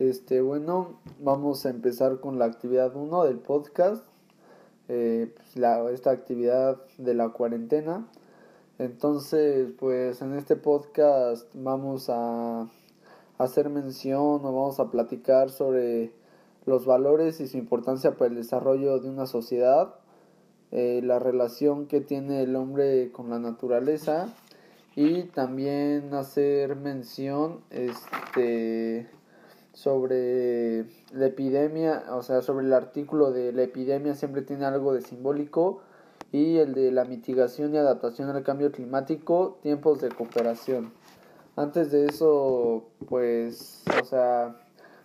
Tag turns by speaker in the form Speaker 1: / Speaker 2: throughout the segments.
Speaker 1: Este, bueno, vamos a empezar con la actividad 1 del podcast. Eh, pues, la, esta actividad de la cuarentena. Entonces, pues en este podcast vamos a hacer mención o vamos a platicar sobre los valores y su importancia para el desarrollo de una sociedad, eh, la relación que tiene el hombre con la naturaleza y también hacer mención este sobre la epidemia, o sea, sobre el artículo de la epidemia siempre tiene algo de simbólico y el de la mitigación y adaptación al cambio climático, tiempos de cooperación. Antes de eso, pues, o sea,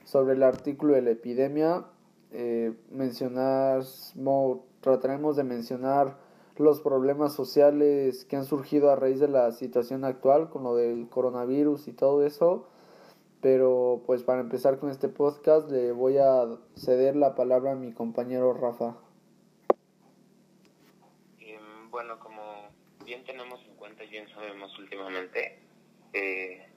Speaker 1: sobre el artículo de la epidemia, eh, mencionar, trataremos de mencionar los problemas sociales que han surgido a raíz de la situación actual con lo del coronavirus y todo eso. Pero pues para empezar con este podcast le voy a ceder la palabra a mi compañero Rafa.
Speaker 2: Em, bueno, como bien tenemos en cuenta y bien sabemos últimamente, eh,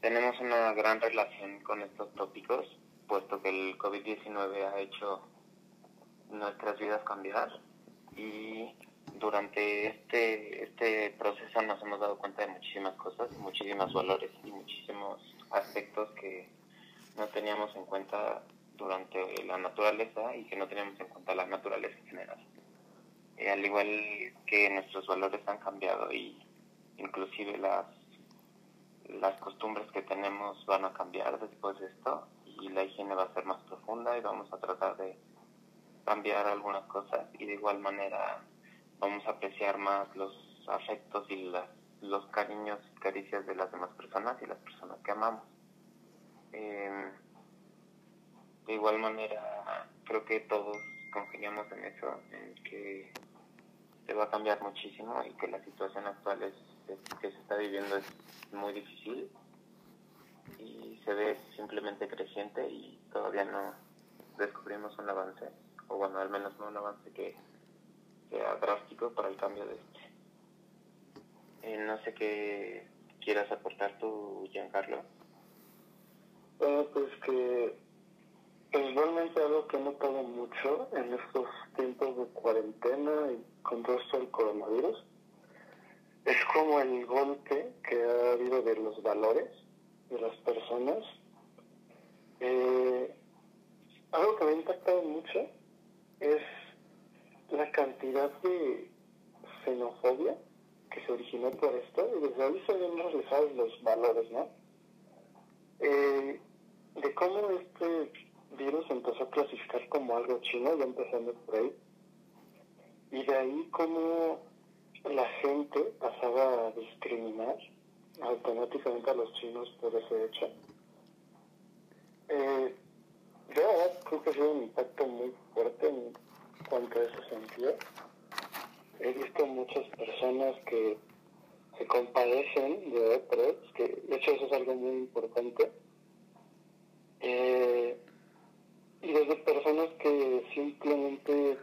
Speaker 2: tenemos una gran relación con estos tópicos, puesto que el COVID-19 ha hecho nuestras vidas cambiar y durante este, este proceso nos hemos dado cuenta de muchísimas cosas, muchísimos valores y muchísimos aspectos que no teníamos en cuenta durante la naturaleza y que no teníamos en cuenta la naturaleza en general. Eh, al igual que nuestros valores han cambiado y inclusive las las costumbres que tenemos van a cambiar después de esto y la higiene va a ser más profunda y vamos a tratar de cambiar algunas cosas y de igual manera vamos a apreciar más los afectos y las, los cariños y caricias de las demás personas y las personas que amamos. Em, de igual manera creo que todos congeniamos en eso, en que se va a cambiar muchísimo y que la situación actual es que se está viviendo es muy difícil y se ve simplemente creciente y todavía no descubrimos un avance, o bueno, al menos no un avance que sea drástico para el cambio de. Eh, no sé qué quieras aportar tú, Giancarlo.
Speaker 3: Bueno, pues que principalmente algo que he notado mucho en estos tiempos de cuarentena y con todo esto del coronavirus es como el golpe que ha habido de los valores de las personas. Eh, algo que me ha impactado mucho es la cantidad de xenofobia que se originó por esto, y desde ahí se ven reflejados los valores, ¿no? Eh, de cómo este virus empezó a clasificar como algo chino, ya empezando por ahí, y de ahí cómo la gente pasaba a discriminar automáticamente a los chinos por ese hecho. Eh, yo creo que ha sido un impacto muy fuerte en cuanto a ese sentido. He visto muchas personas que se compadecen de otros, que de hecho eso es algo muy importante. Eh, y desde personas que simplemente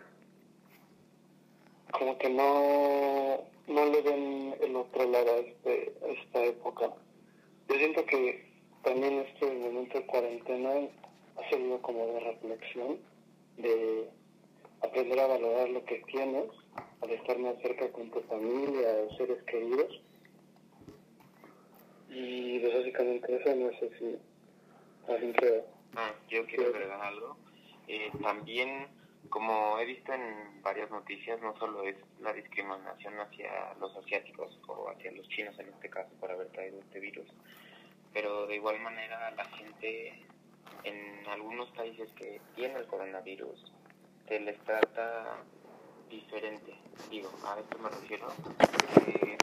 Speaker 3: como que no, no le ven el otro lado a, este, esta época. Yo siento que también este momento de cuarentena ha servido como de reflexión, de aprender a valorar lo que tienes, al estar más cerca con tu familia o seres queridos. Y pues, básicamente eso, no sé si alguien creo.
Speaker 2: Ah, yo quiero agregar algo. Eh, también como he visto en varias noticias, no solo es la discriminación hacia los asiáticos o hacia los chinos en este caso por haber traído este virus, pero de igual manera la gente en algunos países que tiene el coronavirus se les trata diferente. Digo, a esto me refiero que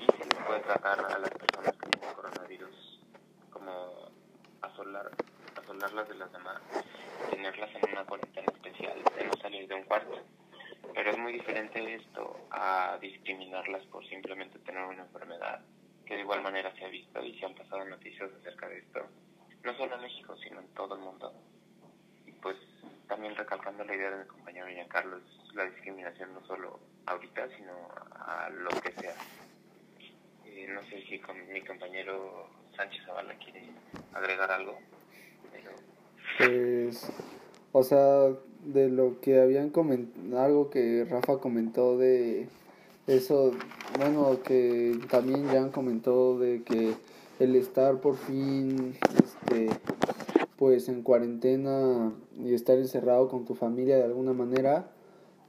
Speaker 2: y se les puede tratar a las personas que tienen coronavirus como asolar, asolarlas de las demás tenerlas en una cuarentena especial, de no salir de un cuarto. Pero es muy diferente esto a discriminarlas por simplemente tener una enfermedad, que de igual manera se ha visto y se han pasado noticias acerca de esto, no solo en México, sino en todo el mundo. Y pues también recalcando la idea de mi compañero Giancarlo, es la discriminación no solo ahorita, sino a lo que sea. Eh, no sé si mi compañero Sánchez Zavala quiere agregar algo.
Speaker 1: pues, o sea, de lo que habían comentado, algo que Rafa comentó de eso, bueno, que también ya comentó de que el estar por fin, este, pues en cuarentena y estar encerrado con tu familia de alguna manera,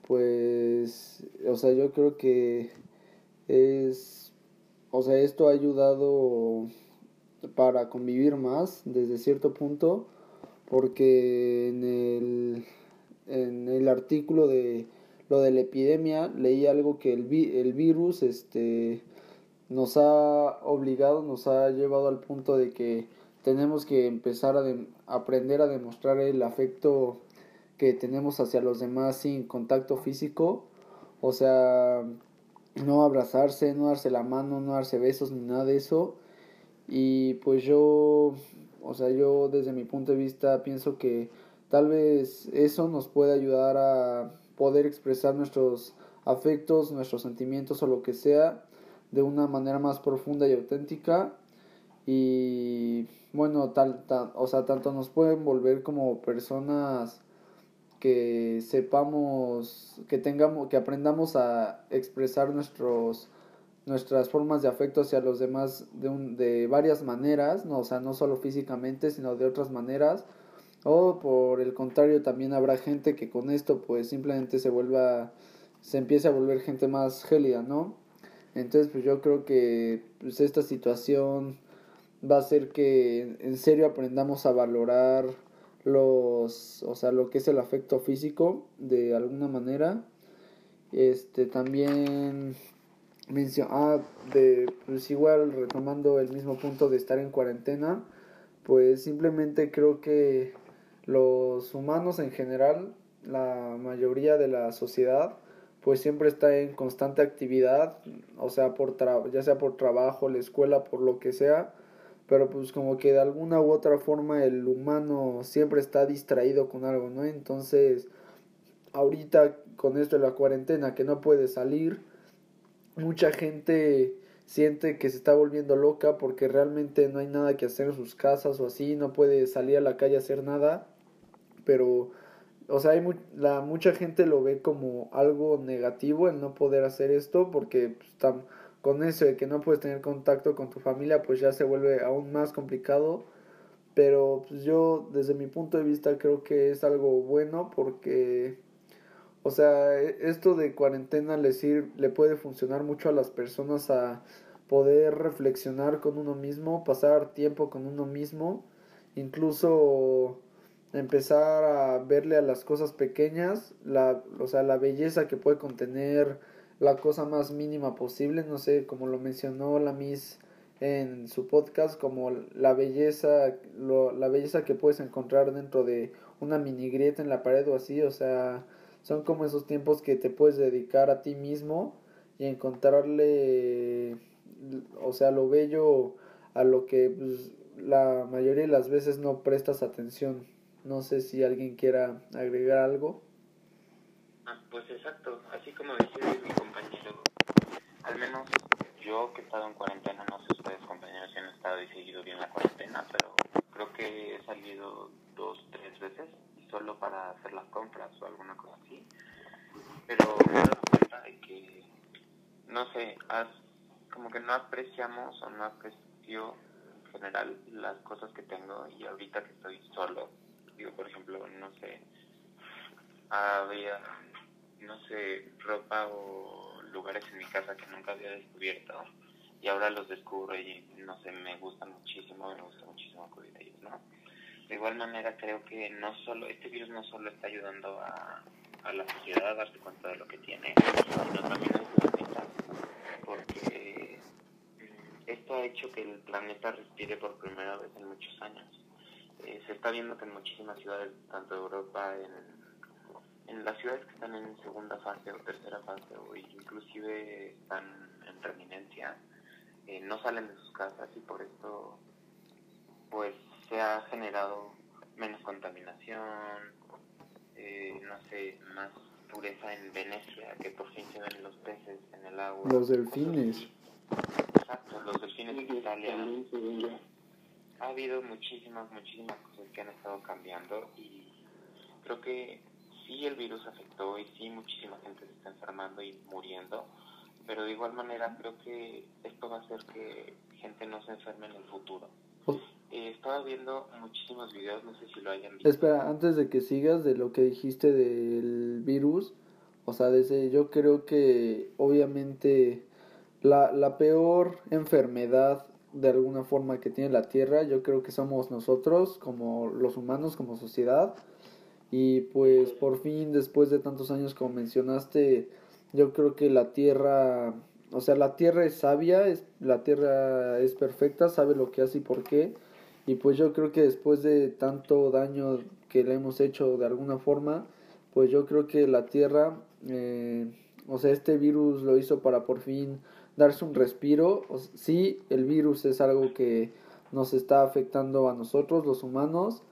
Speaker 1: pues, o sea, yo creo que es, o sea, esto ha ayudado para convivir más desde cierto punto, porque en el, en el artículo de lo de la epidemia leí algo que el, el virus, este, nos ha obligado, nos ha llevado al punto de que tenemos que empezar a aprender a demostrar el afecto que tenemos hacia los demás sin contacto físico, o sea, no abrazarse, no darse la mano, no darse besos ni nada de eso. Y pues yo, o sea, yo desde mi punto de vista pienso que tal vez eso nos puede ayudar a poder expresar nuestros afectos, nuestros sentimientos o lo que sea de una manera más profunda y auténtica y bueno tal, o sea tanto nos pueden volver como personas que sepamos que tengamos que aprendamos a expresar nuestros nuestras formas de afecto hacia los demás de, un, de varias maneras, no, o sea, no solo físicamente, sino de otras maneras. O por el contrario, también habrá gente que con esto pues simplemente se vuelva, se empiece a volver gente más gélida, ¿no? Entonces, pues yo creo que pues, esta situación va a hacer que en serio aprendamos a valorar los, o sea, lo que es el afecto físico de alguna manera. Este también mencionó, ah, de, pues igual retomando el mismo punto de estar en cuarentena, pues simplemente creo que los humanos en general, la mayoría de la sociedad, pues siempre está en constante actividad, o sea, por ya sea por trabajo, la escuela, por lo que sea, pero pues como que de alguna u otra forma el humano siempre está distraído con algo, ¿no? Entonces, ahorita con esto de la cuarentena que no puede salir, mucha gente siente que se está volviendo loca porque realmente no hay nada que hacer en sus casas o así, no puede salir a la calle a hacer nada, pero o sea, hay la, mucha gente lo ve como algo negativo el no poder hacer esto porque pues, con eso de que no puedes tener contacto con tu familia pues ya se vuelve aún más complicado. Pero pues yo desde mi punto de vista creo que es algo bueno porque o sea e, esto de cuarentena le, le puede funcionar mucho a las personas a poder reflexionar con uno mismo pasar tiempo con uno mismo incluso empezar a verle a las cosas pequeñas, la, o sea, la belleza que puede contener la cosa más mínima posible, no sé, como lo mencionó la Miss en su podcast, como la belleza, lo, la belleza que puedes encontrar dentro de una mini grieta en la pared o así, o sea, son como esos tiempos que te puedes dedicar a ti mismo y encontrarle, o sea, lo bello a lo que pues, la mayoría de las veces no prestas atención. No sé si alguien quiera agregar algo.
Speaker 2: Ah, pues exacto, así como decía mi compañero, al menos yo que he estado en cuarentena, no sé ustedes compañeros si han estado y seguido bien la cuarentena, pero creo que he salido dos, tres veces solo para hacer las compras o alguna cosa así. Pero me he dado cuenta de que, no sé, como que no apreciamos o no aprecio en general las cosas que tengo y ahorita que estoy solo digo, por ejemplo, no sé, había, no sé, ropa o lugares en mi casa que nunca había descubierto y ahora los descubro y, no sé, me gustan muchísimo, me gusta muchísimo acudir a ellos, ¿no? De igual manera creo que no solo, este virus no solo está ayudando a, a la sociedad a darse cuenta de lo que tiene, sino también a los planetas, porque esto ha hecho que el planeta respire por primera vez en muchos años eh, se está viendo que en muchísimas ciudades, tanto de Europa, en las ciudades que están en segunda fase o tercera fase, o inclusive están en reminencia, eh, no salen de sus casas y por esto pues se ha generado menos contaminación, eh, no sé, más pureza en Venecia, que por fin se ven los peces en el agua.
Speaker 1: Los delfines.
Speaker 2: Exacto, los delfines de Italia ha habido muchísimas, muchísimas cosas que han estado cambiando y creo que sí el virus afectó y sí muchísima gente se está enfermando y muriendo, pero de igual manera creo que esto va a hacer que gente no se enferme en el futuro.
Speaker 1: Pues
Speaker 2: Eh, estaba viendo muchísimos videos, no sé si lo hayan visto.
Speaker 1: Espera, antes de que sigas de lo que dijiste del virus, o sea, desde yo creo que obviamente la, la peor enfermedad de alguna forma que tiene la Tierra, yo creo que somos nosotros, como los humanos, como sociedad. Y pues por fin, después de tantos años como mencionaste, yo creo que la Tierra, o sea, la Tierra es sabia, es, la Tierra es perfecta, sabe lo que hace y por qué. Y pues yo creo que después de tanto daño que le hemos hecho de alguna forma, pues yo creo que la Tierra, eh, o sea, este virus lo hizo para por fin darse un respiro. O sí, el virus es algo que nos está afectando a nosotros, los humanos,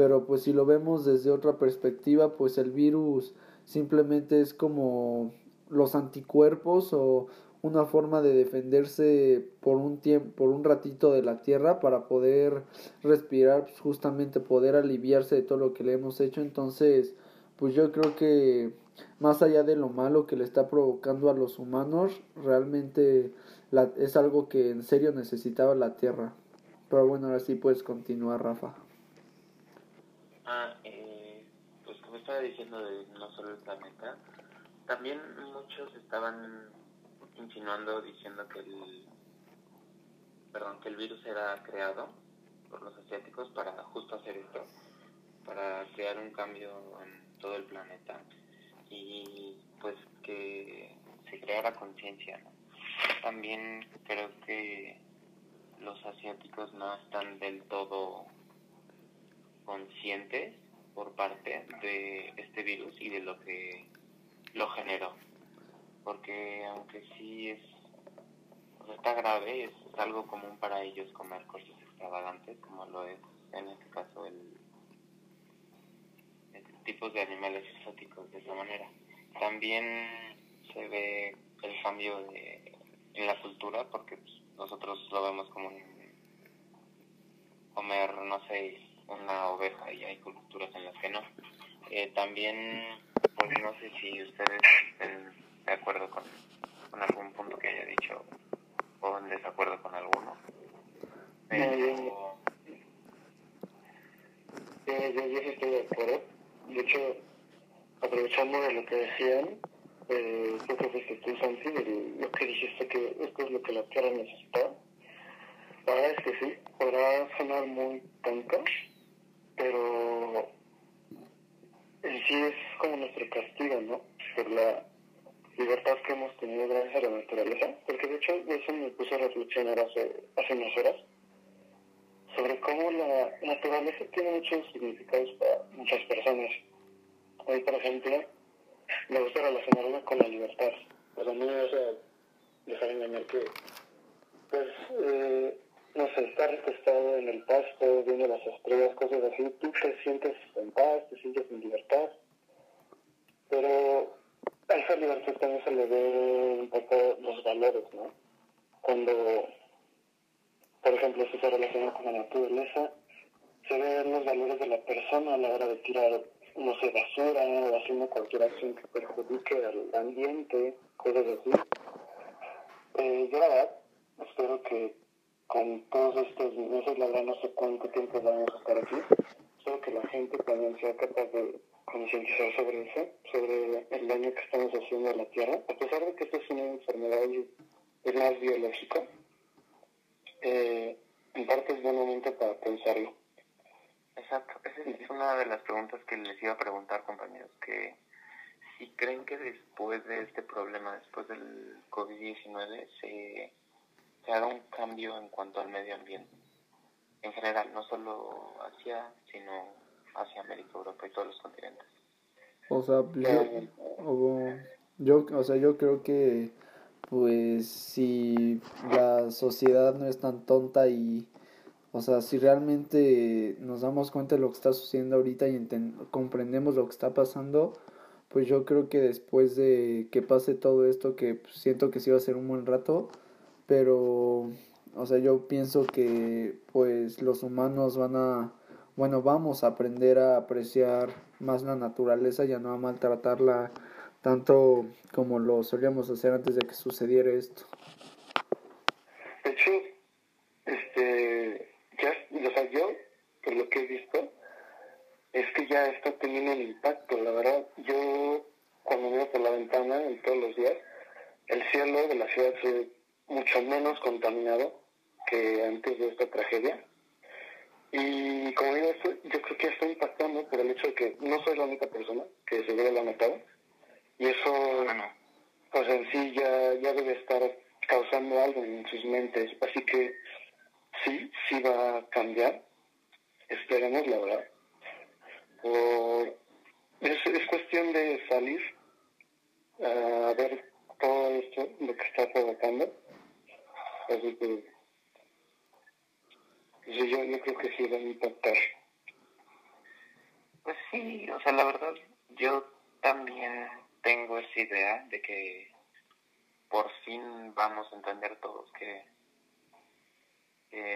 Speaker 1: pero pues si lo vemos desde otra perspectiva, pues el virus simplemente es como los anticuerpos o una forma de defenderse por un tiempo, por un ratito de la tierra para poder respirar, pues, justamente poder aliviarse de todo lo que le hemos hecho. Entonces, pues yo creo que más allá de lo malo que le está provocando a los humanos, realmente la, es algo que en serio necesitaba la tierra. Pero bueno, ahora sí puedes continuar, Rafa.
Speaker 2: Ah, eh, pues como estaba diciendo de no solo el planeta, también muchos estaban insinuando diciendo que el perdón, que el virus era creado por los asiáticos para justo hacer esto, para crear un cambio en todo el planeta y pues que se creara conciencia. ¿no? También creo que los asiáticos no están del todo conscientes por parte de este virus y de lo que lo generó. Porque aunque sí es, o sea, está grave, es, algo común para ellos comer cosas extravagantes, como lo es en este caso el, tipos de animales exóticos de esa manera. También se ve el cambio de, en la cultura, porque pues, nosotros lo vemos como comer, no sé, una oveja y hay culturas en las que no. Eh, también, pues no sé si ustedes estén de acuerdo con, con algún punto que haya dicho o en desacuerdo con alguno. Pero,
Speaker 3: Yo, yo, yo estoy de acuerdo. De hecho, aprovechando de lo que decían, eh, creo que tú, Santi, lo que dijiste que esto es lo que la Tierra necesita. La verdad es que sí, podrá sonar muy tonto, pero en sí es como nuestro castigo, ¿no? Por la libertad que hemos tenido gracias a la naturaleza. Porque de hecho, eso me puso a reflexionar hace, unas horas sobre cómo la naturaleza tiene muchos significados para muchas personas. Hoy, por ejemplo, me gusta relacionarla con la libertad. Para mí, o sea, dejar engañar que, pues, eh, no sé, estar recostado en el pasto, viendo las estrellas, cosas así, tú te sientes en paz, te sientes en libertad. Pero a esa libertad también se le ve un poco los valores, ¿no? Cuando por ejemplo, si se relaciona con la naturaleza, se ven los valores de la persona a la hora de tirar, no sé, basura o haciendo cualquier acción que perjudique al ambiente, cosas así. Eh, yo la verdad espero que con todos estos meses, la verdad no sé cuánto tiempo vamos a estar aquí, espero que la gente también sea capaz de concientizar sobre eso, sobre el daño que estamos haciendo a la Tierra, a pesar de que esto es una enfermedad más biológica eh, en parte es buen momento para pensarlo.
Speaker 2: Exacto, esa es una de las preguntas que les iba a preguntar, compañeros, que si creen que después de este problema, después del COVID-19, se, se haga un cambio en cuanto al medio ambiente, en general, no solo Asia, sino Asia, América, Europa y todos los continentes.
Speaker 1: O sea, yo, o- yo, o sea, yo creo que pues si la sociedad no es tan tonta y o sea, si realmente nos damos cuenta de lo que está sucediendo ahorita y comprendemos lo que está pasando, pues yo creo que después de que pase todo esto, que siento que sí va a ser un buen rato, pero o sea, yo pienso que pues los humanos van a, bueno, vamos a aprender a apreciar más la naturaleza y a no a maltratarla tanto como lo solíamos hacer antes de que sucediera esto.
Speaker 3: De hecho, este, ya, o sea, yo, por lo que he visto, es que ya está teniendo un impacto, la verdad. Yo, cuando miro por la ventana en todos los días, el cielo de la ciudad se ve mucho menos contaminado que antes de esta tragedia. Y como digo, esto, yo creo que está impactando por el hecho de que no soy la única persona que se ve la notado. Y eso, pues en sí ya, ya debe estar causando algo en sus mentes. Así que sí, sí va a cambiar. Esperemos, la verdad. Por, es, es cuestión de salir a ver todo esto, lo que está provocando. Así que sí, yo, yo creo que sí va a impactar.
Speaker 2: Pues sí, o sea, la verdad, yo también tengo esa idea de que por fin vamos a entender todos que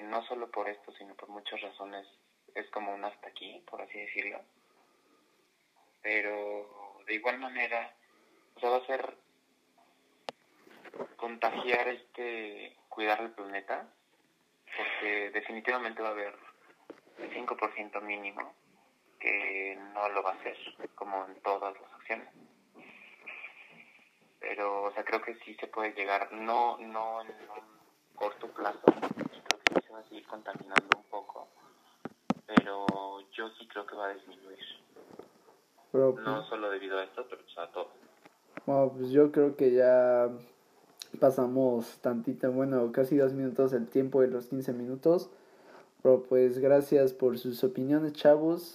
Speaker 2: no solo por esto, sino por muchas razones es como un hasta aquí, por así decirlo. Pero de igual manera, o sea, va a ser contagiar este, cuidar el planeta, porque definitivamente va a haber el 5% mínimo que no lo va a hacer, como en todas las acciones. Pero, o sea, creo que sí se puede llegar, no, no en un corto plazo, creo que sí se va a seguir contaminando un poco, pero yo sí creo que va a disminuir.
Speaker 1: Pero,
Speaker 2: No solo debido a esto, pero pues, a todo.
Speaker 1: Bueno, pues yo creo que ya pasamos tantito, bueno, casi dos minutos el tiempo de los 15 minutos. Pero pues gracias por sus opiniones, chavos.